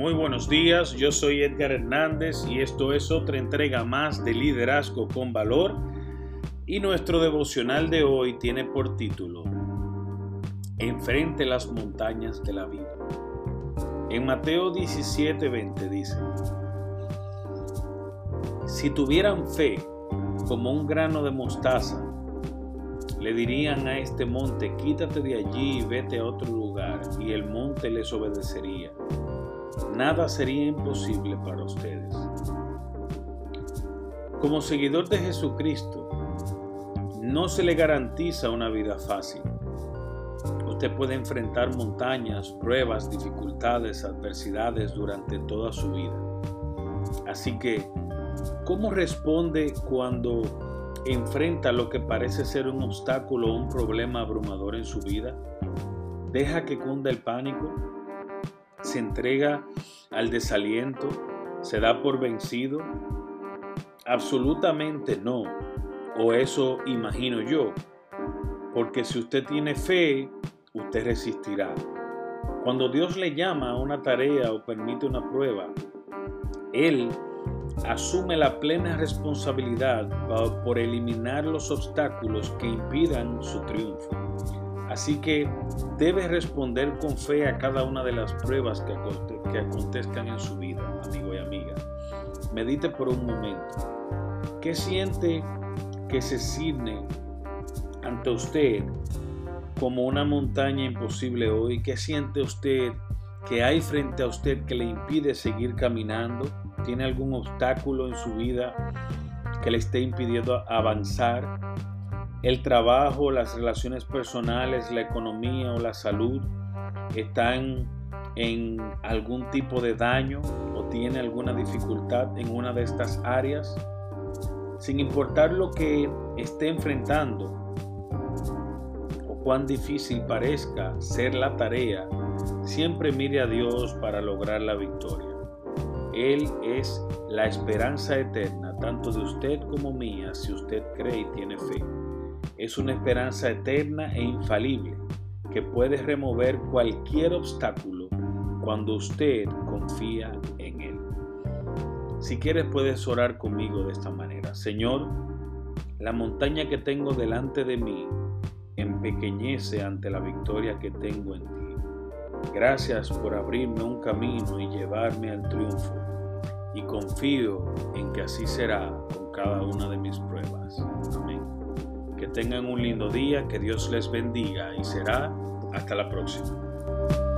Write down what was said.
Muy buenos días, yo soy Edgar Hernández y esto es otra entrega más de Liderazgo con Valor y nuestro devocional de hoy tiene por título Enfrente las montañas de la vida. En Mateo 17:20 dice, Si tuvieran fe como un grano de mostaza, le dirían a este monte, quítate de allí y vete a otro lugar, y el monte les obedecería nada sería imposible para ustedes. Como seguidor de Jesucristo, no se le garantiza una vida fácil. Usted puede enfrentar montañas, pruebas, dificultades, adversidades durante toda su vida. Así que, ¿cómo responde cuando enfrenta lo que parece ser un obstáculo o un problema abrumador en su vida? ¿Deja que cunda el pánico? Se entrega al desaliento, se da por vencido? Absolutamente no, o eso imagino yo, porque si usted tiene fe, usted resistirá. Cuando Dios le llama a una tarea o permite una prueba, Él asume la plena responsabilidad por eliminar los obstáculos que impidan su triunfo. Así que debe responder con fe a cada una de las pruebas que, acontezcan en su vida, amigo y amiga. Medite por un momento. ¿Qué siente que se cigne ante usted como una montaña imposible hoy? ¿Qué siente usted que hay frente a usted que le impide seguir caminando? ¿Tiene algún obstáculo en su vida que le esté impidiendo avanzar? El trabajo, las relaciones personales, la economía o la salud están en algún tipo de daño o tiene alguna dificultad en una de estas áreas, sin importar lo que esté enfrentando o cuán difícil parezca ser la tarea, siempre mire a Dios para lograr la victoria. Él es la esperanza eterna, tanto de usted como mía, si usted cree y tiene fe es una esperanza eterna e infalible que puede remover cualquier obstáculo cuando usted confía en Él. Si quieres puedes orar conmigo de esta manera. Señor, la montaña que tengo delante de mí empequeñece ante la victoria que tengo en ti. Gracias por abrirme un camino y llevarme al triunfo. Y confío en que así será con cada una de mis pruebas. Amén. Que tengan un lindo día, que Dios les bendiga y será hasta la próxima.